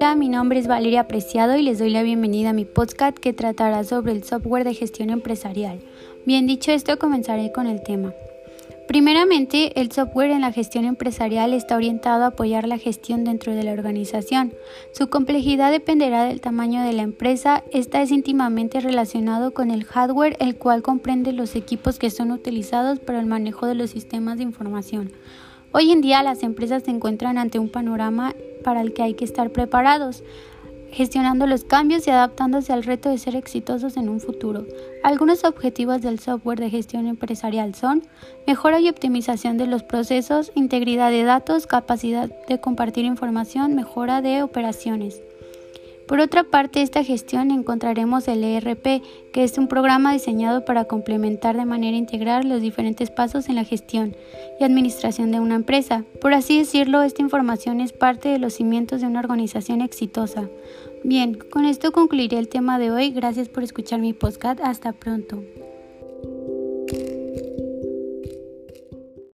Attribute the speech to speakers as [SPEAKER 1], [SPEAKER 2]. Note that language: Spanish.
[SPEAKER 1] Hola, mi nombre es Valeria Preciado y les doy la bienvenida a mi podcast que tratará sobre el software de gestión empresarial. Bien dicho esto, comenzaré con el tema. Primeramente, el software en la gestión empresarial está orientado a apoyar la gestión dentro de la organización. Su complejidad dependerá del tamaño de la empresa. Esta es íntimamente relacionado con el hardware, el cual comprende los equipos que son utilizados para el manejo de los sistemas de información. Hoy en día las empresas se encuentran ante un panorama para el que hay que estar preparados, gestionando los cambios y adaptándose al reto de ser exitosos en un futuro. Algunos objetivos del software de gestión empresarial son mejora y optimización de los procesos, integridad de datos, capacidad de compartir información, mejora de operaciones. Por otra parte, esta gestión encontraremos el ERP, que es un programa diseñado para complementar de manera integral los diferentes pasos en la gestión y administración de una empresa. Por así decirlo, esta información es parte de los cimientos de una organización exitosa. Bien, con esto concluiré el tema de hoy. Gracias por escuchar mi podcast. Hasta pronto.